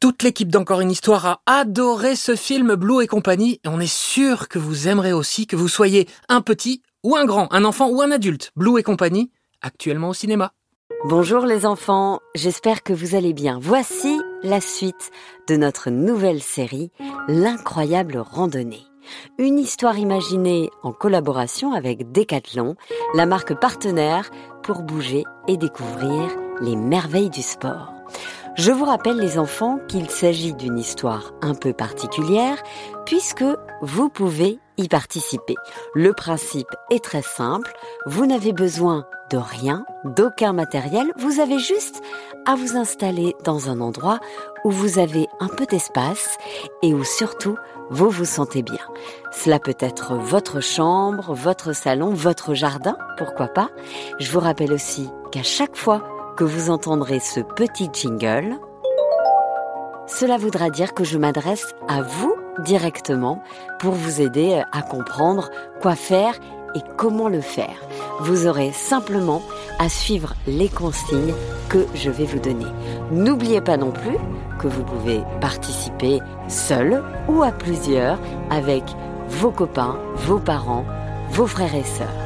Toute l'équipe d'Encore une histoire a adoré ce film Blue et compagnie et on est sûr que vous aimerez aussi que vous soyez un petit ou un grand, un enfant ou un adulte. Blue et compagnie, actuellement au cinéma. Bonjour les enfants, j'espère que vous allez bien. Voici la suite de notre nouvelle série, L'incroyable randonnée. Une histoire imaginée en collaboration avec Decathlon, la marque partenaire pour bouger et découvrir les merveilles du sport. Je vous rappelle les enfants qu'il s'agit d'une histoire un peu particulière puisque vous pouvez y participer. Le principe est très simple, vous n'avez besoin de rien, d'aucun matériel, vous avez juste à vous installer dans un endroit où vous avez un peu d'espace et où surtout vous vous sentez bien. Cela peut être votre chambre, votre salon, votre jardin, pourquoi pas. Je vous rappelle aussi qu'à chaque fois que vous entendrez ce petit jingle, cela voudra dire que je m'adresse à vous directement pour vous aider à comprendre quoi faire et comment le faire. Vous aurez simplement à suivre les consignes que je vais vous donner. N'oubliez pas non plus que vous pouvez participer seul ou à plusieurs avec vos copains, vos parents, vos frères et sœurs.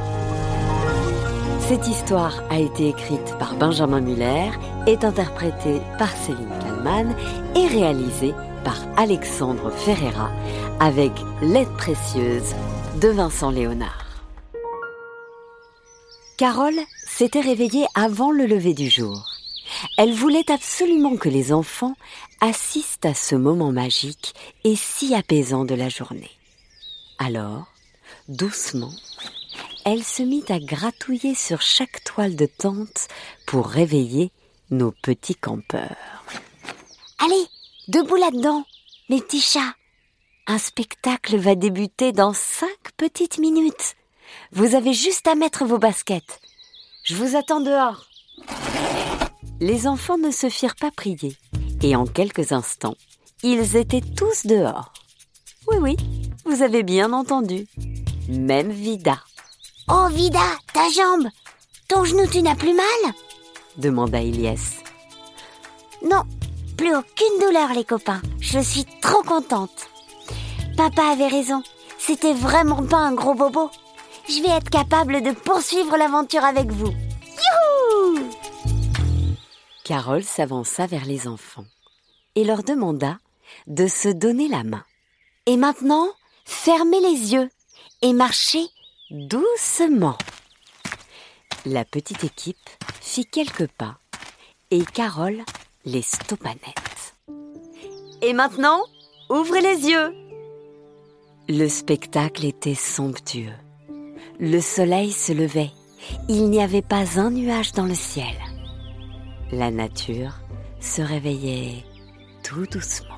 Cette histoire a été écrite par Benjamin Muller, est interprétée par Céline Kallmann et réalisée par Alexandre Ferreira avec l'aide précieuse de Vincent Léonard. Carole s'était réveillée avant le lever du jour. Elle voulait absolument que les enfants assistent à ce moment magique et si apaisant de la journée. Alors, doucement, elle se mit à gratouiller sur chaque toile de tente pour réveiller nos petits campeurs. Allez, debout là-dedans, mes petits chats. Un spectacle va débuter dans cinq petites minutes. Vous avez juste à mettre vos baskets. Je vous attends dehors. Les enfants ne se firent pas prier, et en quelques instants, ils étaient tous dehors. Oui, oui, vous avez bien entendu. Même Vida. Oh Vida, ta jambe Ton genou, tu n'as plus mal demanda Elias. Non, plus aucune douleur les copains. Je suis trop contente. Papa avait raison. C'était vraiment pas un gros bobo. Je vais être capable de poursuivre l'aventure avec vous. Youhou Carole s'avança vers les enfants et leur demanda de se donner la main. Et maintenant, fermez les yeux et marchez doucement. La petite équipe fit quelques pas et Carole les stoppa net. Et maintenant, ouvrez les yeux. Le spectacle était somptueux. Le soleil se levait. Il n'y avait pas un nuage dans le ciel. La nature se réveillait tout doucement.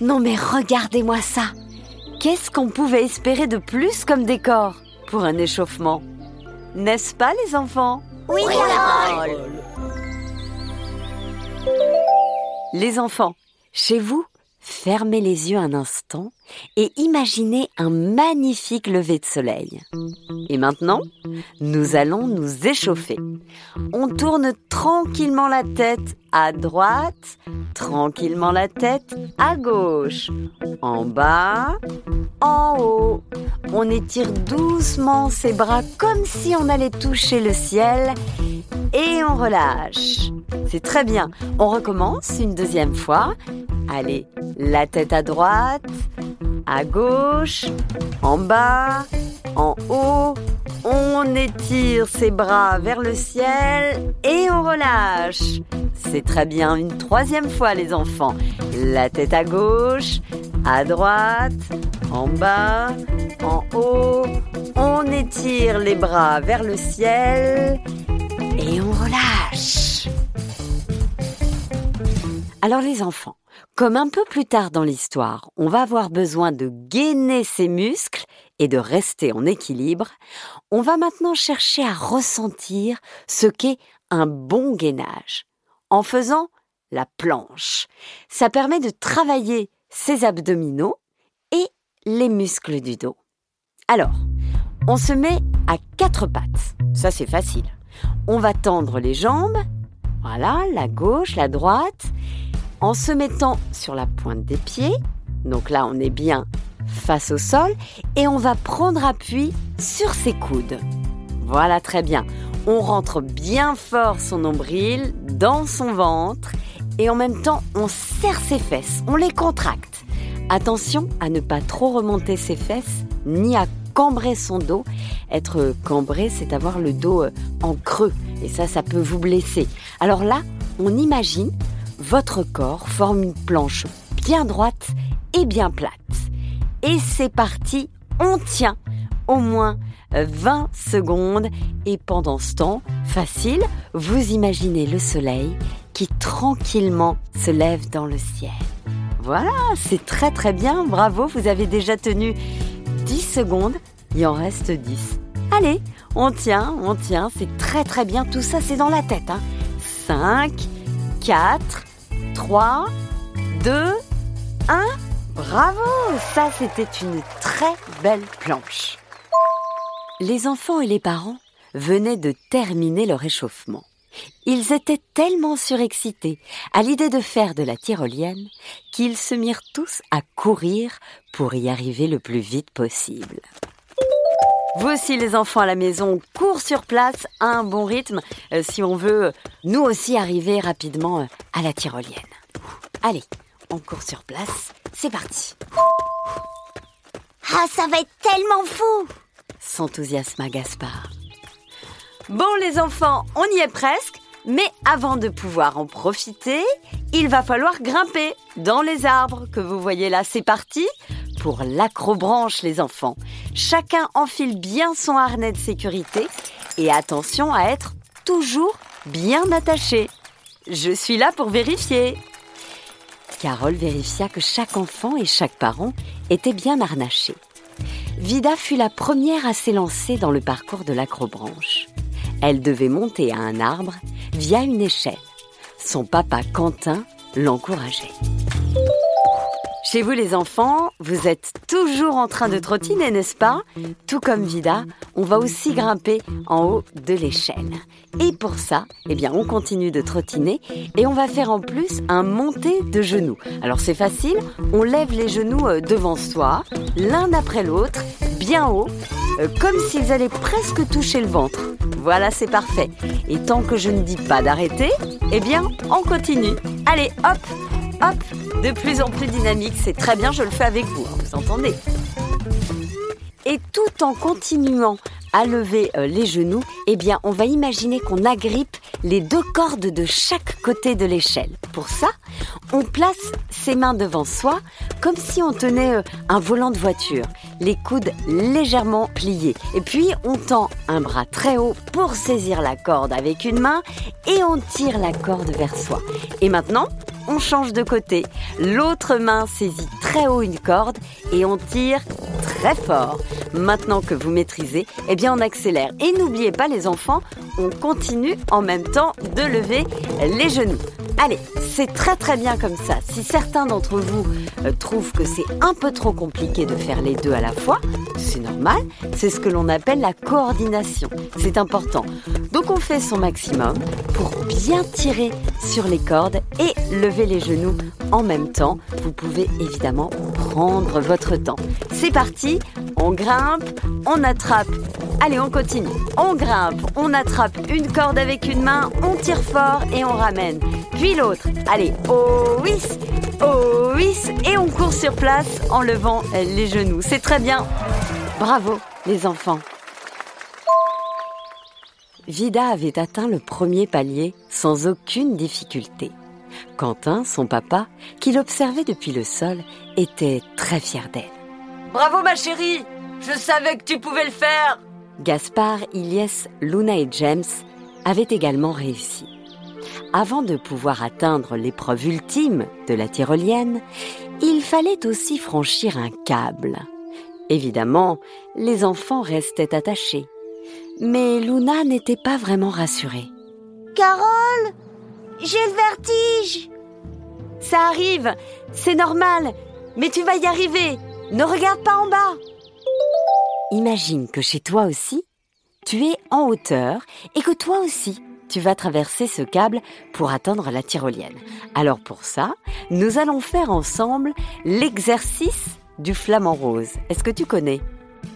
Non mais regardez-moi ça Qu'est-ce qu'on pouvait espérer de plus comme décor? Pour un échauffement. N'est-ce pas les enfants? Oui, Les enfants, chez vous, fermez les yeux un instant et imaginez un magnifique lever de soleil. Et maintenant, nous allons nous échauffer. On tourne tranquillement la tête à droite, tranquillement la tête à gauche, en bas, On étire doucement ses bras comme si on allait toucher le ciel et on relâche. C'est très bien. On recommence une deuxième fois. Allez, la tête à droite, à gauche, en bas, en haut. On étire ses bras vers le ciel et on relâche. C'est très bien. Une troisième fois, les enfants. La tête à gauche, à droite, en bas, en haut. On étire les bras vers le ciel et on relâche. Alors les enfants, Comme un peu plus tard dans l'histoire, on va avoir besoin de gainer ses muscles et de rester en équilibre, on va maintenant chercher à ressentir ce qu'est un bon gainage en faisant la planche. Ça permet de travailler ses abdominaux et les muscles du dos. Alors, on se met à quatre pattes. Ça, c'est facile. On va tendre les jambes. Voilà, la gauche, la droite en se mettant sur la pointe des pieds. Donc là, on est bien face au sol et on va prendre appui sur ses coudes. Voilà, très bien. On rentre bien fort son nombril dans son ventre et en même temps, on serre ses fesses, on les contracte. Attention à ne pas trop remonter ses fesses ni à cambrer son dos. Être cambré, c'est avoir le dos euh, en creux et ça, ça peut vous blesser. Alors là, on imagine votre corps forme une planche bien droite et bien plate. Et c'est parti, on tient au moins 20 secondes et pendant ce temps, facile, vous imaginez le soleil qui tranquillement se lève dans le ciel. Voilà, c'est très très bien, bravo, vous avez déjà tenu 10 secondes, il en reste 10. Allez, on tient, on tient, c'est très très bien, tout ça c'est dans la tête. 5, 4, 3, 2, 1. Bravo Ça, c'était une très belle planche. Les enfants et les parents venaient de terminer leur échauffement. Ils étaient tellement surexcités à l'idée de faire de la tyrolienne qu'ils se mirent tous à courir pour y arriver le plus vite possible. Vous aussi les enfants à la maison, cours sur place à un bon rythme euh, si on veut nous aussi arriver rapidement euh, à la tyrolienne. Allez, on court sur place, c'est parti. Ah, ça va être tellement fou s'enthousiasma Gaspard. Bon les enfants, on y est presque, mais avant de pouvoir en profiter, il va falloir grimper dans les arbres que vous voyez là. C'est parti pour l'acrobranche les enfants. Chacun enfile bien son harnais de sécurité et attention à être toujours bien attaché. Je suis là pour vérifier. Carole vérifia que chaque enfant et chaque parent était bien harnaché. Vida fut la première à s'élancer dans le parcours de l'acrobranche. Elle devait monter à un arbre via une échelle. Son papa Quentin l'encourageait. Chez vous les enfants, vous êtes toujours en train de trottiner, n'est-ce pas? Tout comme Vida, on va aussi grimper en haut de l'échelle. Et pour ça, eh bien, on continue de trottiner et on va faire en plus un monté de genoux. Alors c'est facile, on lève les genoux euh, devant soi, l'un après l'autre, bien haut, euh, comme s'ils allaient presque toucher le ventre. Voilà, c'est parfait. Et tant que je ne dis pas d'arrêter, eh bien, on continue. Allez, hop, hop, de plus en plus dynamique. C'est très bien, je le fais avec vous, hein, vous entendez Et tout en continuant à lever euh, les genoux, eh bien, on va imaginer qu'on agrippe les deux cordes de chaque côté de l'échelle. Pour ça, on place ses mains devant soi comme si on tenait euh, un volant de voiture, les coudes légèrement pliés. Et puis, on tend un bras très haut pour saisir la corde avec une main et on tire la corde vers soi. Et maintenant, on change de côté. L'autre main saisit très haut une corde et on tire très fort. Maintenant que vous maîtrisez, eh bien on accélère. Et n'oubliez pas les enfants, on continue en même temps de lever les genoux. Allez, c'est très très bien comme ça. Si certains d'entre vous euh, trouvent que c'est un peu trop compliqué de faire les deux à la fois, c'est normal, c'est ce que l'on appelle la coordination. C'est important. Donc on fait son maximum pour bien tirer sur les cordes et lever les genoux en même temps. Vous pouvez évidemment prendre votre temps. C'est parti, on grimpe, on attrape Allez, on continue. On grimpe, on attrape une corde avec une main, on tire fort et on ramène. Puis l'autre. Allez, oh oui, oh oui, et on court sur place en levant les genoux. C'est très bien. Bravo, les enfants. Vida avait atteint le premier palier sans aucune difficulté. Quentin, son papa, qui l'observait depuis le sol, était très fier d'elle. Bravo ma chérie Je savais que tu pouvais le faire Gaspard, Ilyes, Luna et James avaient également réussi. avant de pouvoir atteindre l'épreuve ultime de la tyrolienne, il fallait aussi franchir un câble. Évidemment, les enfants restaient attachés. Mais Luna n'était pas vraiment rassurée. Carole J'ai le vertige Ça arrive, c'est normal, mais tu vas y arriver. Ne regarde pas en bas. Imagine que chez toi aussi, tu es en hauteur et que toi aussi, tu vas traverser ce câble pour atteindre la tyrolienne. Alors pour ça, nous allons faire ensemble l'exercice du flamant rose. Est-ce que tu connais?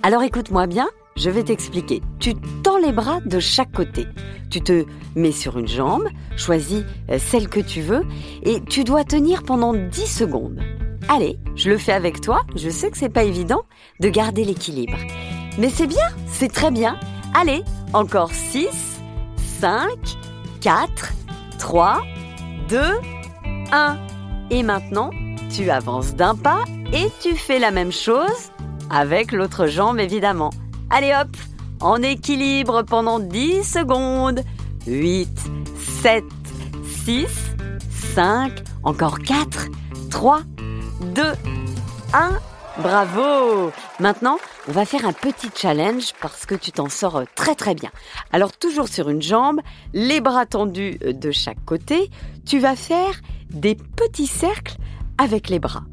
Alors écoute-moi bien, je vais t'expliquer. Tu tends les bras de chaque côté. Tu te mets sur une jambe, choisis euh, celle que tu veux et tu dois tenir pendant 10 secondes. Allez, je le fais avec toi. Je sais que c'est pas évident de garder l'équilibre. Mais c'est bien, c'est très bien. Allez, encore 6, 5, 4, 3, 2, 1. Et maintenant, tu avances d'un pas et tu fais la même chose avec l'autre jambe évidemment. Allez hop, en équilibre pendant 10 secondes. 8, 7, 6, 5, encore 4, 3, 2, 1. Bravo Maintenant, on va faire un petit challenge parce que tu t'en sors très très bien. Alors toujours sur une jambe, les bras tendus de chaque côté, tu vas faire des petits cercles avec les bras.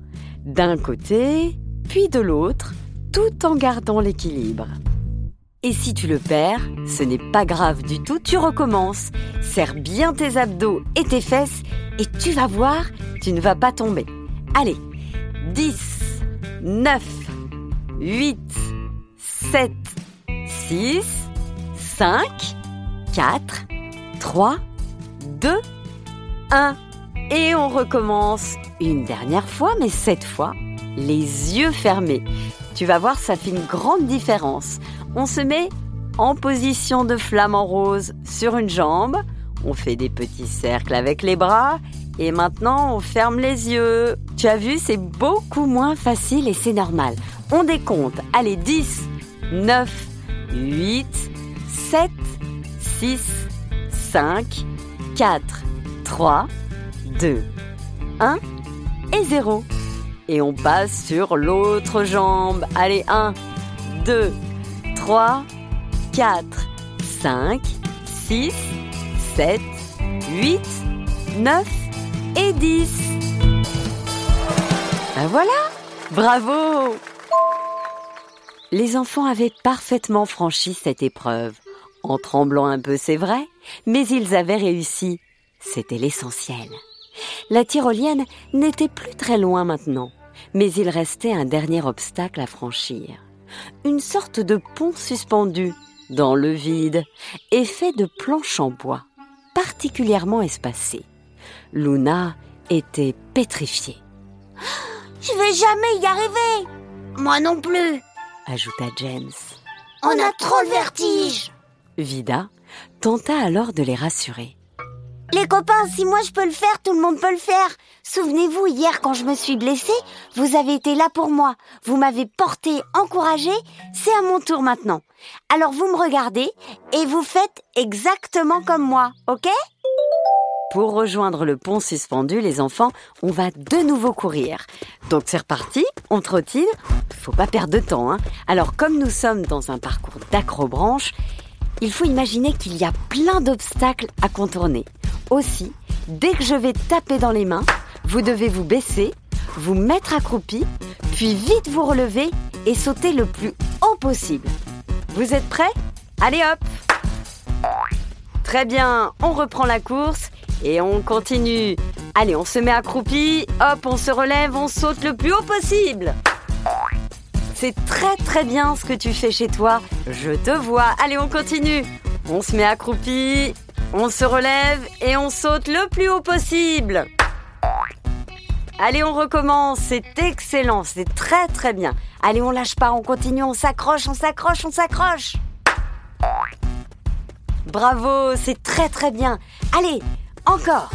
D'un côté, puis de l'autre, tout en gardant l'équilibre. Et si tu le perds, ce n'est pas grave du tout, tu recommences. Serre bien tes abdos et tes fesses et tu vas voir, tu ne vas pas tomber. Allez, 10, 9, 8, 7, 6, 5, 4, 3, 2, 1. Et on recommence une dernière fois, mais cette fois, les yeux fermés. Tu vas voir, ça fait une grande différence. On se met en position de flamme en rose sur une jambe. On fait des petits cercles avec les bras et maintenant, on ferme les yeux. Tu as vu, c'est beaucoup moins facile et c'est normal. On décompte. Allez, 10, 9, 8, 7, 6, 5, 4, 3, 2, 1 et 0. Et on passe sur l'autre jambe. Allez, 1, 2, 3, 4, 5, 6, 7, 8, 9 et 10. Ben voilà Bravo Les enfants avaient parfaitement franchi cette épreuve, en tremblant un peu, c'est vrai, mais ils avaient réussi. C'était l'essentiel. La tyrolienne n'était plus très loin maintenant, mais il restait un dernier obstacle à franchir. Une sorte de pont suspendu dans le vide et fait de planches en bois, particulièrement espacées. Luna était pétrifiée. Je vais jamais y arriver Moi non plus ajouta James. On a trop le vertige Vida tenta alors de les rassurer. Les copains, si moi je peux le faire, tout le monde peut le faire. Souvenez-vous, hier quand je me suis blessée, vous avez été là pour moi. Vous m'avez porté, encouragé. C'est à mon tour maintenant. Alors vous me regardez et vous faites exactement comme moi, ok? Pour rejoindre le pont suspendu, les enfants, on va de nouveau courir. Donc c'est reparti, on trottine. Faut pas perdre de temps. Hein. Alors comme nous sommes dans un parcours d'acrobranche, il faut imaginer qu'il y a plein d'obstacles à contourner. Aussi, dès que je vais taper dans les mains, vous devez vous baisser, vous mettre accroupi, puis vite vous relever et sauter le plus haut possible. Vous êtes prêts? Allez hop Très bien, on reprend la course et on continue. Allez, on se met accroupi, hop, on se relève, on saute le plus haut possible. C'est très très bien ce que tu fais chez toi. Je te vois. Allez, on continue. On se met accroupi, on se relève et on saute le plus haut possible. Allez, on recommence. C'est excellent. C'est très très bien. Allez, on lâche pas, on continue, on s'accroche, on s'accroche, on s'accroche. Bravo, c'est très très bien. Allez, encore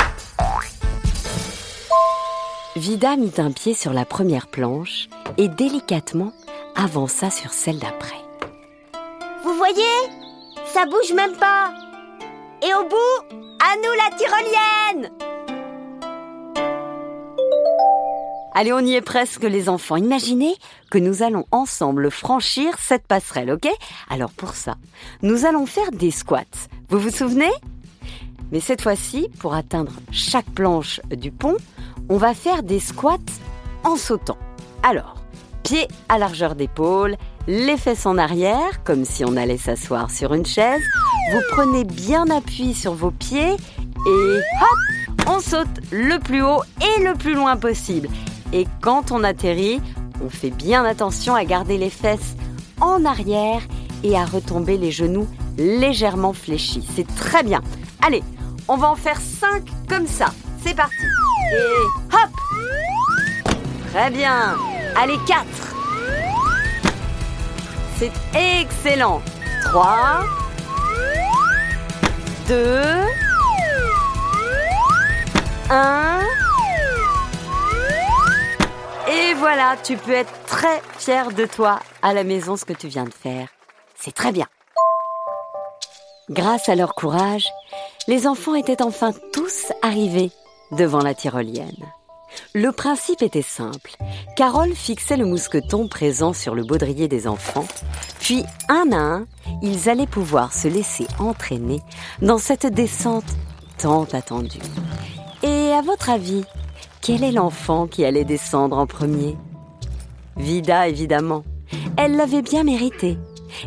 Vida mit un pied sur la première planche et délicatement avança sur celle d'après. Vous voyez Ça bouge même pas Et au bout, À nous la tyrolienne Allez, on y est presque les enfants. Imaginez que nous allons ensemble franchir cette passerelle, ok? Alors pour ça, nous allons faire des squats. Vous vous souvenez? Mais cette fois-ci, pour atteindre chaque planche du pont, on va faire des squats en sautant. Alors, pieds à largeur d'épaule, les fesses en arrière, comme si on allait s'asseoir sur une chaise. Vous prenez bien appui sur vos pieds et hop, on saute le plus haut et le plus loin possible. Et quand on atterrit, on fait bien attention à garder les fesses en arrière et à retomber les genoux légèrement fléchis. C'est très bien. Allez, on va en faire 5 comme ça. C'est parti. Et hop Très bien. Allez, 4. C'est excellent. 3. 2. 1. Et voilà, tu peux être très fier de toi à la maison ce que tu viens de faire. C'est très bien. Grâce à leur courage, les enfants étaient enfin tous arrivés devant la tyrolienne. Le principe était simple. Carole fixait le mousqueton présent sur le baudrier des enfants, puis un à un, ils allaient pouvoir se laisser entraîner dans cette descente tant attendue. Et à votre avis, quel est l'enfant qui allait descendre en premier? Vida, évidemment. Elle l'avait bien mérité.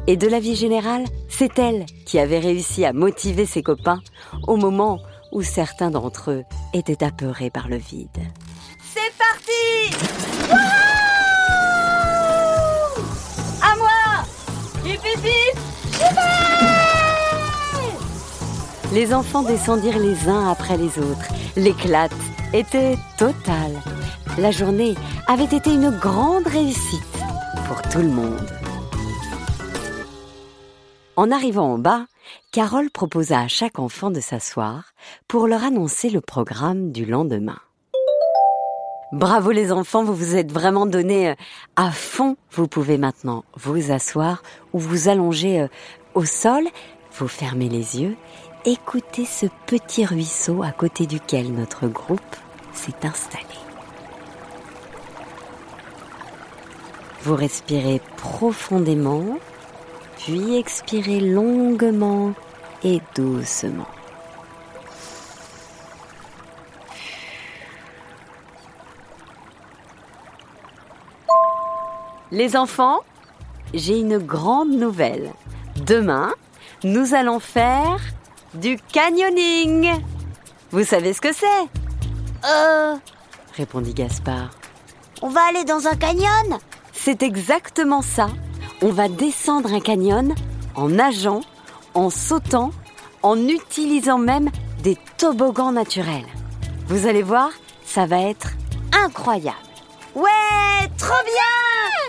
Et de la vie générale, c'est elle qui avait réussi à motiver ses copains au moment où certains d'entre eux étaient apeurés par le vide. C'est parti À moi Hip hip hip Les enfants descendirent les uns après les autres. L'éclate était totale. La journée avait été une grande réussite pour tout le monde. En arrivant en bas, Carole proposa à chaque enfant de s'asseoir pour leur annoncer le programme du lendemain. Bravo les enfants, vous vous êtes vraiment donnés euh, à fond. Vous pouvez maintenant vous asseoir ou vous allonger euh, au sol, vous fermez les yeux, écoutez ce petit ruisseau à côté duquel notre groupe s'est installé. Vous respirez profondément, puis expirez longuement et doucement. Les enfants, j'ai une grande nouvelle. Demain, nous allons faire du canyoning. Vous savez ce que c'est? Euh, répondit Gaspard. on va aller dans un canyon? C'est exactement ça. On va descendre un canyon en nageant, en sautant, en utilisant même des toboggans naturels. Vous allez voir, ça va être incroyable. Ouais, trop bien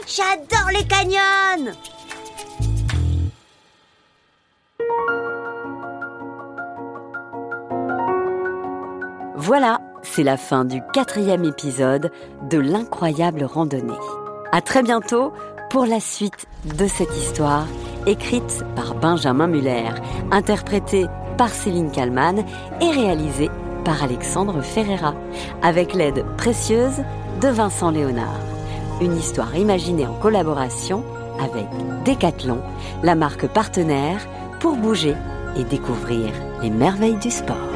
J'adore les canyons Voilà, c'est la fin du quatrième épisode de l'incroyable randonnée. À très bientôt pour la suite de cette histoire écrite par Benjamin Muller, interprétée par Céline Kallmann et réalisée par Alexandre Ferreira, avec l'aide précieuse de Vincent Léonard. Une histoire imaginée en collaboration avec Decathlon, la marque partenaire pour bouger et découvrir les merveilles du sport.